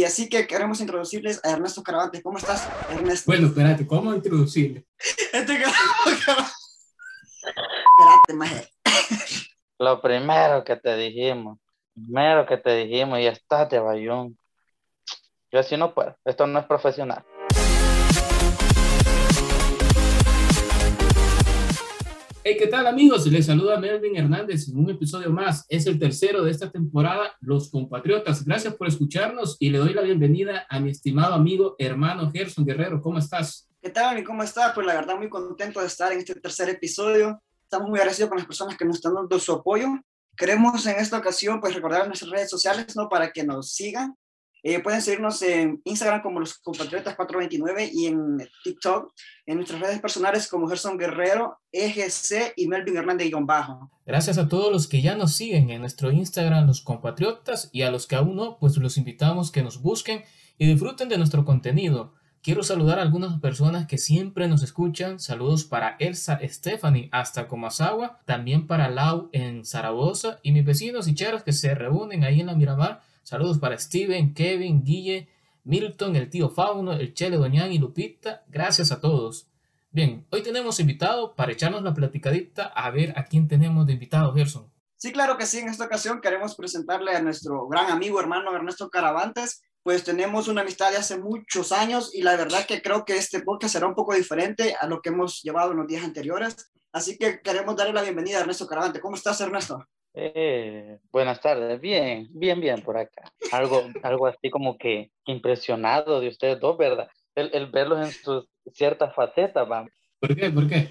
y así que queremos introducirles a Ernesto Caravante. ¿Cómo estás, Ernesto? Bueno, espérate, ¿cómo introducirle? Este Espérate, maje. Lo primero que te dijimos, primero que te dijimos, y estás de bayón. Yo así no puedo, esto no es profesional. Hey, ¿qué tal amigos? Les saluda Melvin Hernández en un episodio más. Es el tercero de esta temporada, Los Compatriotas. Gracias por escucharnos y le doy la bienvenida a mi estimado amigo hermano Gerson Guerrero. ¿Cómo estás? ¿Qué tal y cómo estás? Pues la verdad muy contento de estar en este tercer episodio. Estamos muy agradecidos con las personas que nos están dando su apoyo. Queremos en esta ocasión pues recordar nuestras redes sociales, ¿no? Para que nos sigan eh, pueden seguirnos en Instagram como los compatriotas 429 y en TikTok, en nuestras redes personales como Gerson Guerrero, EGC y Melvin Hernández-Bajo. Gracias a todos los que ya nos siguen en nuestro Instagram, los compatriotas, y a los que aún no, pues los invitamos que nos busquen y disfruten de nuestro contenido. Quiero saludar a algunas personas que siempre nos escuchan. Saludos para Elsa Stephanie hasta Comasagua, también para Lau en Zaragoza y mis vecinos y cheros que se reúnen ahí en la Miramar Saludos para Steven, Kevin, Guille, Milton, el tío Fauno, el Chele, Doñán y Lupita. Gracias a todos. Bien, hoy tenemos invitado para echarnos la platicadita a ver a quién tenemos de invitado, Gerson. Sí, claro que sí. En esta ocasión queremos presentarle a nuestro gran amigo, hermano Ernesto Caravantes. Pues tenemos una amistad de hace muchos años y la verdad que creo que este podcast será un poco diferente a lo que hemos llevado en los días anteriores. Así que queremos darle la bienvenida a Ernesto Caravante. ¿Cómo estás, Ernesto? Eh, buenas tardes, bien, bien, bien por acá. Algo, algo así como que impresionado de ustedes dos, ¿verdad? El, el verlos en sus ciertas facetas, vamos. ¿Por qué? ¿Por qué?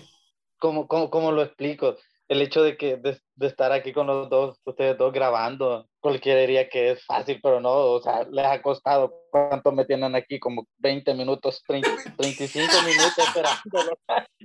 ¿Cómo, cómo, cómo lo explico? El hecho de que de, de, estar aquí con los dos, ustedes dos grabando, cualquiera diría que es fácil, pero no, o sea, les ha costado, ¿cuánto me tienen aquí? Como 20 minutos, 30, 35 minutos esperando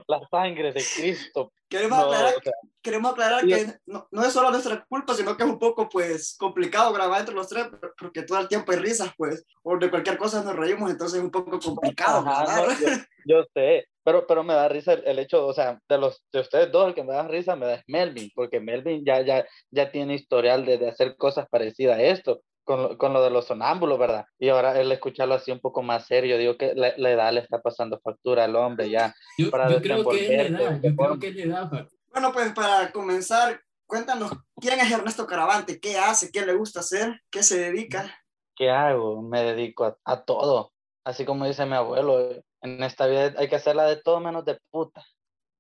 la sangre de Cristo. Queremos no, aclarar, o sea, queremos aclarar que no, no, es solo nuestra culpa, sino que es un poco, pues, complicado grabar entre los tres, porque todo el tiempo hay risas, pues, o de cualquier cosa nos reímos, entonces es un poco complicado. Ajá, no, yo, yo, sé, pero, pero me da risa el, el, hecho, o sea, de, los, de ustedes dos, el que me da risa me da es Melvin, porque Melvin ya, ya, ya tiene historial de, de hacer cosas parecidas a esto. Con lo, con lo, de los sonámbulos, ¿verdad? Y ahora el escucharlo así un poco más serio, digo que la, la edad le está pasando factura al hombre ya. Yo, para yo creo que es la edad, yo creo que es la edad. Bueno, pues para comenzar, cuéntanos, ¿quién es Ernesto Caravante? ¿Qué hace? ¿Qué le gusta hacer? ¿Qué se dedica? ¿Qué hago? Me dedico a, a todo. Así como dice mi abuelo, en esta vida hay que hacerla de todo menos de puta.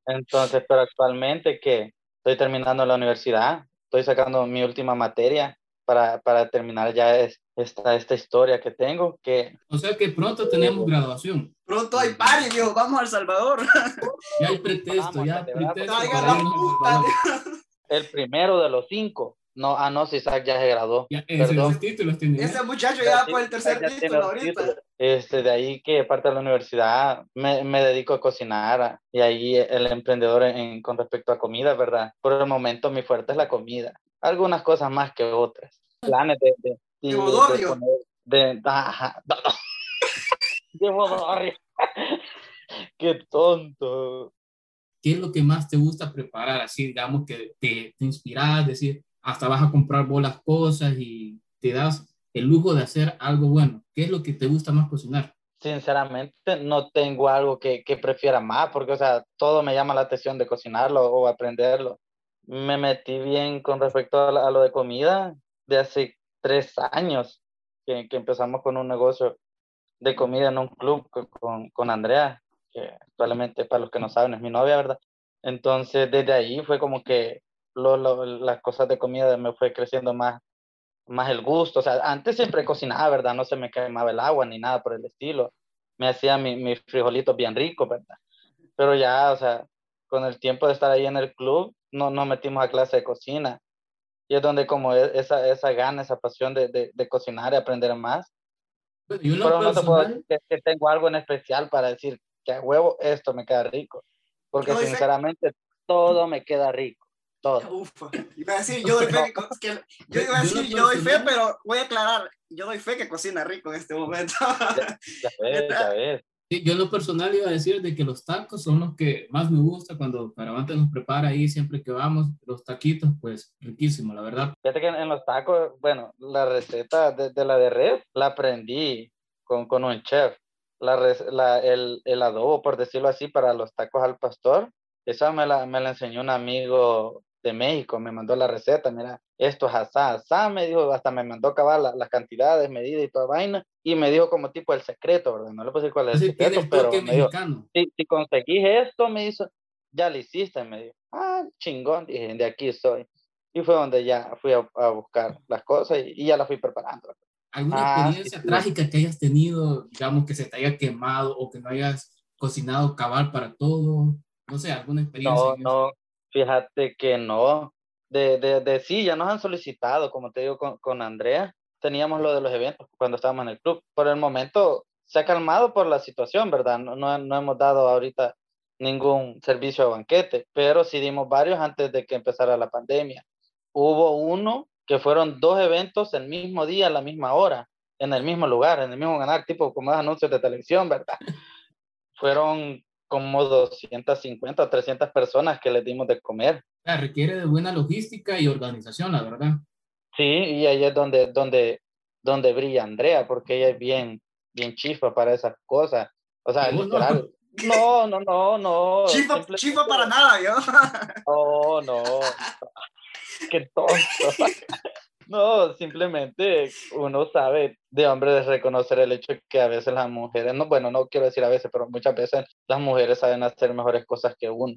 Entonces, pero actualmente que estoy terminando la universidad, estoy sacando mi última materia para, para terminar ya es, esta, esta historia que tengo. Que... O sea que pronto tenemos graduación. Pronto hay party, Dios, vamos a El Salvador. Ya hay pretexto, Vamos, ya te pretexto. la puta. El primero de los cinco. No, ah, no, si Isaac ya se graduó. Ya, ese, Perdón. títulos tiene. Ese muchacho ya por el tercer Ya título ahorita. títulos. Este, de ahí que parte de la universidad me, me dedico a cocinar y ahí el emprendedor en, con respecto a comida, ¿verdad? Por el momento mi fuerte es la comida. Algunas cosas más que otras. Planes de... de, de, De de- ajá, no, no. De bodorrio. Qué tonto. ¿Qué es lo que más te gusta preparar? Así, digamos, que te, te inspiras, decir, hasta vas a comprar bolas cosas y te das el lujo de hacer algo bueno. ¿Qué es lo que te gusta más cocinar? Sinceramente, no tengo algo que, que prefiera más, porque, o sea, todo me llama la atención de cocinarlo o aprenderlo. Me metí bien con respecto a, la- lo de comida de hace tres años, que, empezamos con un negocio de comida en un club con, con, con Andrea, que actualmente, para los que no saben, es mi novia, ¿verdad? Entonces, desde ahí fue como que lo, lo- las cosas de comida me fue creciendo más, más el gusto. O sea, antes siempre cocinaba, ¿verdad? No se me quemaba el agua ni nada por el estilo. Me hacía mi- mis frijolitos bien ricos, ¿verdad? Pero ya, o sea, con el tiempo de estar ahí en el club, no nos metimos a clase de cocina. Y es donde como e- esa, esa gana, esa pasión de, de, de cocinar y aprender más. Yo en lo Pero no te puedo decir que, que tengo algo en especial para decir que a huevo esto me queda rico. Porque No, sinceramente todo me queda rico. Todo. Ufa. Iba a decir, yo doy fe que, yo iba a decir, yo doy fe, pero voy a aclarar, yo doy fe que cocina rico en este momento. Ya ves, ya ves. yo en lo personal iba a decir de que los tacos son los que más me gusta cuando Caravante nos prepara ahí siempre que vamos, los taquitos, pues riquísimo, la verdad. Fíjate que en los tacos, bueno, la receta de, la de red la aprendí con, con un chef. La, la el, el, adobo, por decirlo así, para los tacos al pastor, esa me la, me la enseñó un amigo de México, me mandó la receta, mira, esto es asá, asá, me dijo, hasta me mandó acabar las cantidades, medidas y toda vaina, y me dijo como tipo el secreto, ¿verdad? No le puse cuál es el secreto, pero me dijo, si, si, conseguís esto, me hizo, ya lo hiciste, me dijo, ah, chingón, dije, de aquí estoy. Y fue donde ya fui a, a buscar las cosas y, ya las fui preparando. ¿Alguna ah, experiencia trágica que hayas tenido, digamos, que se te haya quemado o que no hayas cocinado cabal para todo? No sé, alguna experiencia. No, no, Fíjate que no. De, de, de, sí, ya nos han solicitado, como te digo con, con Andrea, teníamos lo de los eventos cuando estábamos en el club. Por el momento se ha calmado por la situación, ¿verdad? No, no, no hemos dado ahorita ningún servicio a banquete, pero sí dimos varios antes de que empezara la pandemia. Hubo uno que fueron dos eventos el mismo día, a la misma hora, en el mismo lugar, en el mismo canal, tipo como anuncios de televisión, ¿verdad? Fueron como 250 o 300 personas que les dimos de comer. requiere de buena logística y organización, la verdad. Sí, y ahí es donde, donde, donde brilla Andrea, porque ella es bien, bien chifa para esas cosas. O sea, literal. No, no, no, no. Chifa, chifa para nada, yo. No, no. Qué tonto. No, simplemente uno sabe de hombre de reconocer el hecho que a veces las mujeres, no, bueno, no quiero decir a veces, pero muchas veces las mujeres saben hacer mejores cosas que uno.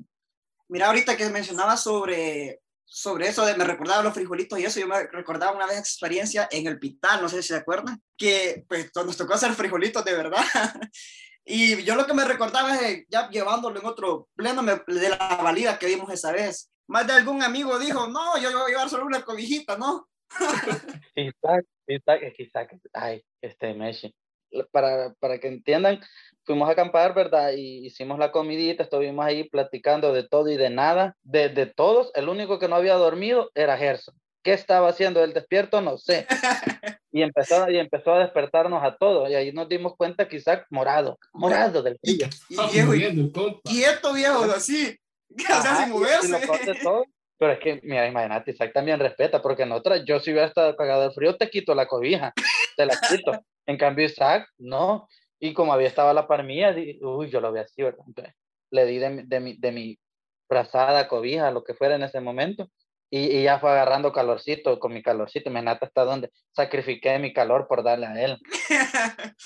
Mira, ahorita que mencionaba sobre, sobre eso, de, me recordaba los frijolitos y eso, yo me recordaba una vez experiencia en el Pital, no sé si se acuerdan, que pues nos tocó hacer frijolitos de verdad. y yo lo que me recordaba es ya llevándolo en otro pleno de la valida que vimos esa vez. Más de algún amigo dijo, no, yo voy a llevar solo una cobijita, ¿no? Isaac, Isaac, Isaac, ay, este Messi. Para, para que entiendan, fuimos a acampar, ¿verdad? Y hicimos la comidita, estuvimos ahí platicando de todo y de nada, de, de todos. El único que no había dormido era Gerson. ¿Qué estaba haciendo el despierto? No sé. Y empezó, y empezó a despertarnos a todos. Y ahí nos dimos cuenta que Isaac morado, morado del frío. Y, y, quieto, viejo, así. O sea, sin moverse. Pero es que, mira, imagínate, Isaac también respeta, porque en otras, yo si hubiera estado cagado de frío, te quito la cobija, te la quito. en cambio, Isaac, no. Y como había estado la par mía, uy, yo lo vi así, ¿verdad? le di de, de, mi, de mi brazada, cobija, lo que fuera en ese momento, y, y, ya fue agarrando calorcito, con mi calorcito, imagínate hasta dónde sacrifiqué mi calor por darle a él.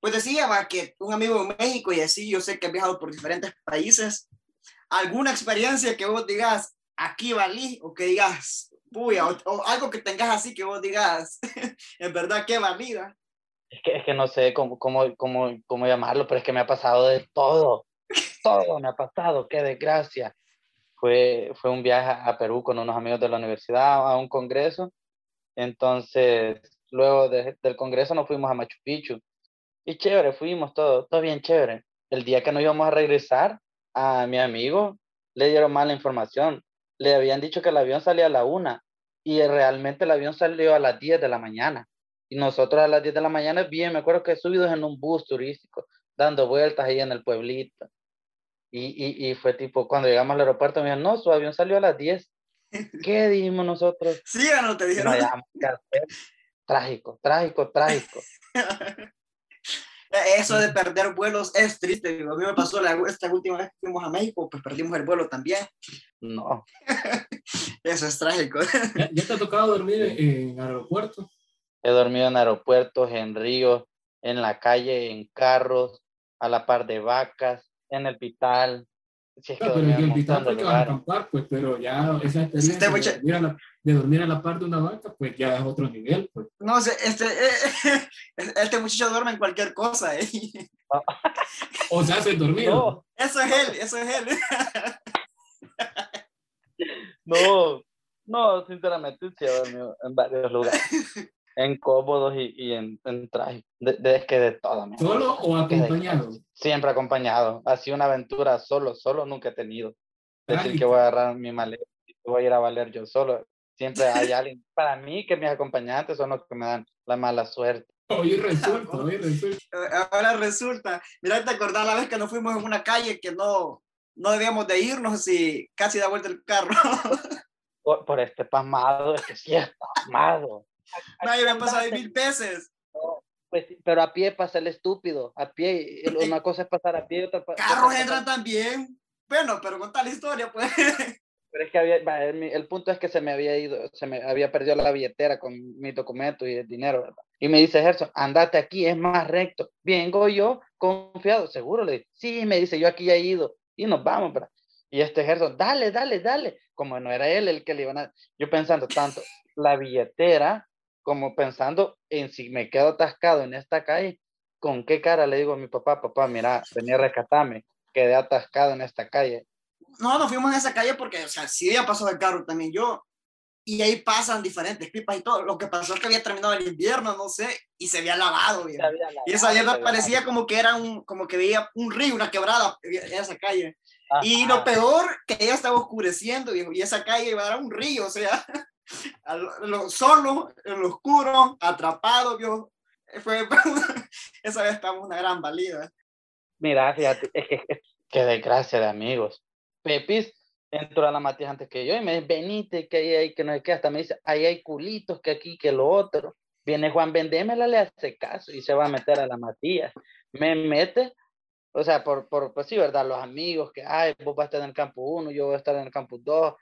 pues decía, va, que un amigo de México y así, yo sé que ha viajado por diferentes países, alguna experiencia que vos digas, aquí valí, o que digas, puya, o, algo que tengas así que vos digas, en verdad que valida. Es que, es que no sé cómo, cómo, cómo, cómo llamarlo, pero es que me ha pasado de todo, todo me ha pasado, qué desgracia. Fue, fue un viaje a Perú con unos amigos de la universidad a un congreso, entonces luego del congreso nos fuimos a Machu Picchu y chévere, fuimos todo, todo bien chévere. El día que nos íbamos a regresar, a mi amigo le dieron mala información le habían dicho que el avión salía a la una y realmente el avión salió a las 10 de la mañana. Y nosotros a las 10 de la mañana, bien, me acuerdo que subidos en un bus turístico, dando vueltas ahí en el pueblito. Y, y, fue tipo, cuando llegamos al aeropuerto, me dijeron, no, su avión salió a las 10. ¿Qué dijimos nosotros? Sí, no te dijeron. trágico, trágico, trágico. Eso de perder vuelos es triste. A mí me pasó la, esta última vez que fuimos a México, pues perdimos el vuelo también. No. Eso es trágico. ¿Ya, te ha tocado dormir en aeropuertos? He dormido en aeropuertos, en ríos, en la calle, en carros, a la par de vacas, en el hospital. Si es que pero el hospital que vas a acampar, pues, pero ya esa experiencia de, dormir la, de, dormir a la, par de una vaca, pues ya es otro nivel. Pues. No, este, eh, este muchacho duerme en cualquier cosa. ¿eh? o sea, se dormido. Eso es él, eso es él. No, no, sinceramente sí he dormido en varios lugares. En cómodos y, y en, en traje. De, es que de todo. ¿Solo o acompañado? Siempre acompañado. Ha sido una aventura solo, solo nunca he tenido. Decir que voy a agarrar mi maleta y voy a ir a valer yo solo. Siempre hay alguien. Para mí, que mis acompañantes son los que me dan la mala suerte. Hoy resulta, hoy resulta. Ahora resulta. Mira, te acordás la vez que nos fuimos en una calle que no, no debíamos de irnos y casi da vuelta el carro. Por, este pasmado, es que sí es pasmado. Nadie me ha pasado mil veces. Pues, pero a pie pasa el estúpido, a pie, una cosa es pasar a pie, otra Carros entran también. Bueno, pero con tal historia, pues. Pero es que había, el punto es que se me había ido, se me había perdido la billetera con mi documento y el dinero, ¿verdad? Y me dice Gerson, andate aquí, es más recto. Vengo yo confiado, seguro, le dije. Sí, me dice, yo aquí ya he ido. Y nos vamos, ¿verdad? Y este Gerson, dale, dale, dale. Como no era él el que le iban a... Yo pensando tanto, la billetera, como pensando en si me quedo atascado en esta calle, ¿con qué cara le digo a mi papá, papá, mira, venía a rescatarme, quedé atascado en esta calle? no, nos fuimos en esa calle porque, o sea, sí había pasado el carro también yo. Y ahí pasan diferentes pipas y todo. Lo que pasó es que había terminado el invierno, no sé, y se había lavado, bien. y esa mierda parecía como que era un, como que veía un río, una quebrada en esa calle. Y lo peor, que ya estaba oscureciendo, viejo, y esa calle iba a dar un río, o sea, solo, en lo oscuro, atrapado, viejo. Fue, esa vez estábamos una gran valida. Mira, fíjate, es que, qué desgracia de amigos. Pepis entró a la Matías antes que yo y me dice, venite, que ahí hay, que no sé qué, hasta me dice, ahí hay culitos, que aquí, que lo otro. Viene Juan Vendémela, le hace caso y se va a meter a la Matías. Me mete, o sea, por, por pues sí, ¿verdad? Los amigos que, ay, vos vas a estar en el campo 1, yo voy a estar en el campo 2,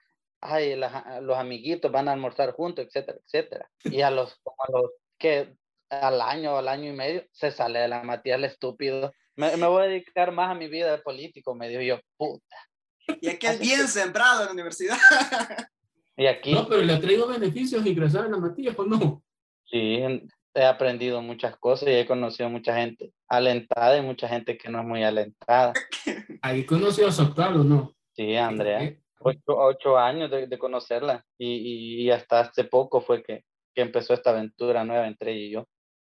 ay, los amiguitos van a almorzar juntos, etcétera, etcétera. Y a los, a los que al año, al año y medio, se sale de la Matías el estúpido. Me, me voy a dedicar más a mi vida de político, me dijo yo, puta y aquí es bien sembrado en la universidad. Y aquí. No, pero le ha traído beneficios ingresar en la Matías, ¿o no? Sí, he aprendido muchas cosas y he conocido mucha gente alentada y mucha gente que no es muy alentada. ¿Ahí conoció a o no? Sí, Andrea. Ocho, años de, conocerla y, y, hasta hace poco fue que, que empezó esta aventura nueva entre ella y yo.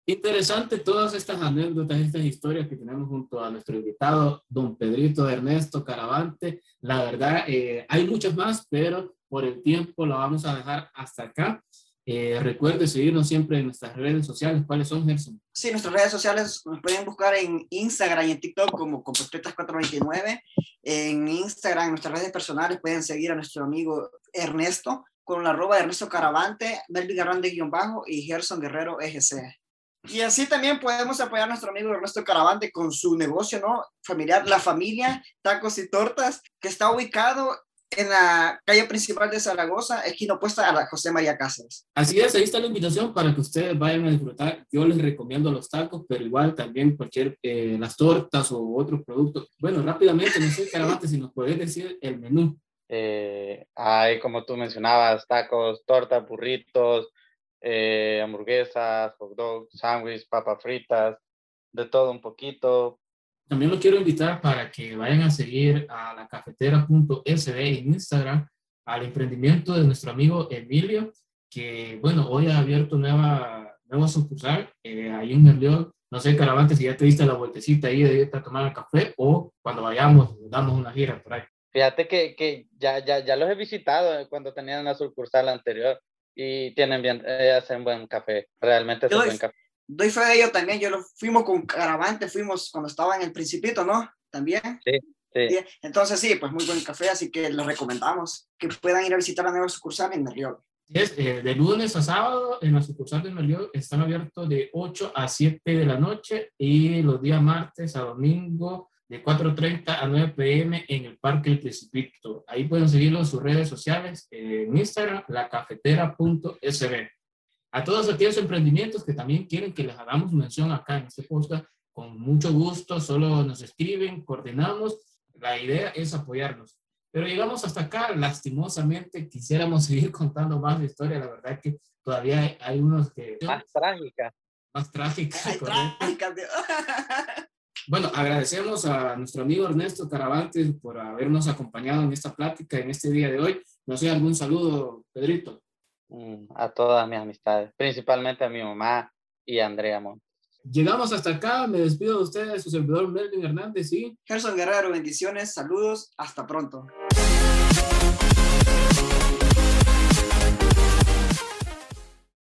Interesante todas estas anécdotas, estas historias que tenemos junto a nuestro invitado, don Pedrito Ernesto Caravante. La verdad, eh, hay muchas más, pero por el tiempo la vamos a dejar hasta acá. Eh, recuerde seguirnos siempre en nuestras redes sociales. ¿Cuáles son, Gerson? Sí, nuestras redes sociales nos pueden buscar en Instagram y en TikTok como Compostetas429. En Instagram, en nuestras redes personales, pueden seguir a nuestro amigo Ernesto con la arroba de Ernesto Caravante, Melvin Garrande guion bajo y Gerson Guerrero EGC. Y así también podemos apoyar a nuestro amigo Ernesto Caravante con su negocio, ¿no? Familiar, La Familia, Tacos y Tortas, que está ubicado en la calle principal de Zaragoza, esquina opuesta a la José María Cáceres. Así es, ahí está la invitación para que ustedes vayan a disfrutar. Yo les recomiendo los tacos, pero igual también cualquier, eh, las tortas o otros productos. Bueno, rápidamente, no sé, Caravante, si nos puedes decir el menú. Eh, hay, como tú mencionabas, tacos, tortas, burritos, eh, hamburguesas, hot dogs, sándwiches, papas fritas, de todo un poquito. También los quiero invitar para que vayan a seguir a la cafetera.sb en Instagram, al emprendimiento de nuestro amigo Emilio, que bueno, hoy ha abierto nueva, nueva sucursal eh, ahí en Merlión. No sé, Caravante, si ya te diste la vueltecita ahí de irte a tomar el café o cuando vayamos, damos una gira por ahí. Fíjate que, que ya, ya, ya los he visitado cuando tenían la sucursal anterior y tienen bien, eh, hacen buen café, realmente es buen café. Doy fe de ello también, yo lo fuimos con Caravante, fuimos cuando estaba en el Principito, ¿no? También. Sí, sí. Entonces sí, pues muy buen café, así que les recomendamos que puedan ir a visitar la nueva sucursal en Merriol. Es, eh, de lunes a sábado en la sucursal de Merriol están abiertos de 8 a 7 de la noche y los días martes a domingo de 4.30 a 9 pm en el Parque El Precipito. Ahí pueden seguirlo en sus redes sociales, en Instagram, lacafetera.sb. A todos aquellos emprendimientos que también quieren que les hagamos mención acá en este podcast, con mucho gusto, solo nos escriben, coordinamos. La idea es apoyarnos. Pero llegamos hasta acá, lastimosamente quisiéramos seguir contando más de historia, la verdad que todavía hay, unos que... Más trágicas. Más trágicas. trágicas. Bueno, agradecemos a nuestro amigo Ernesto Caravantes por habernos acompañado en esta plática, en este día de hoy. No sé, algún saludo, Pedrito. Mm, a todas mis amistades, principalmente a mi mamá y a Andrea Montes. Llegamos hasta acá, me despido de ustedes, su servidor Melvin Hernández y Gerson Guerrero, bendiciones, saludos, hasta pronto.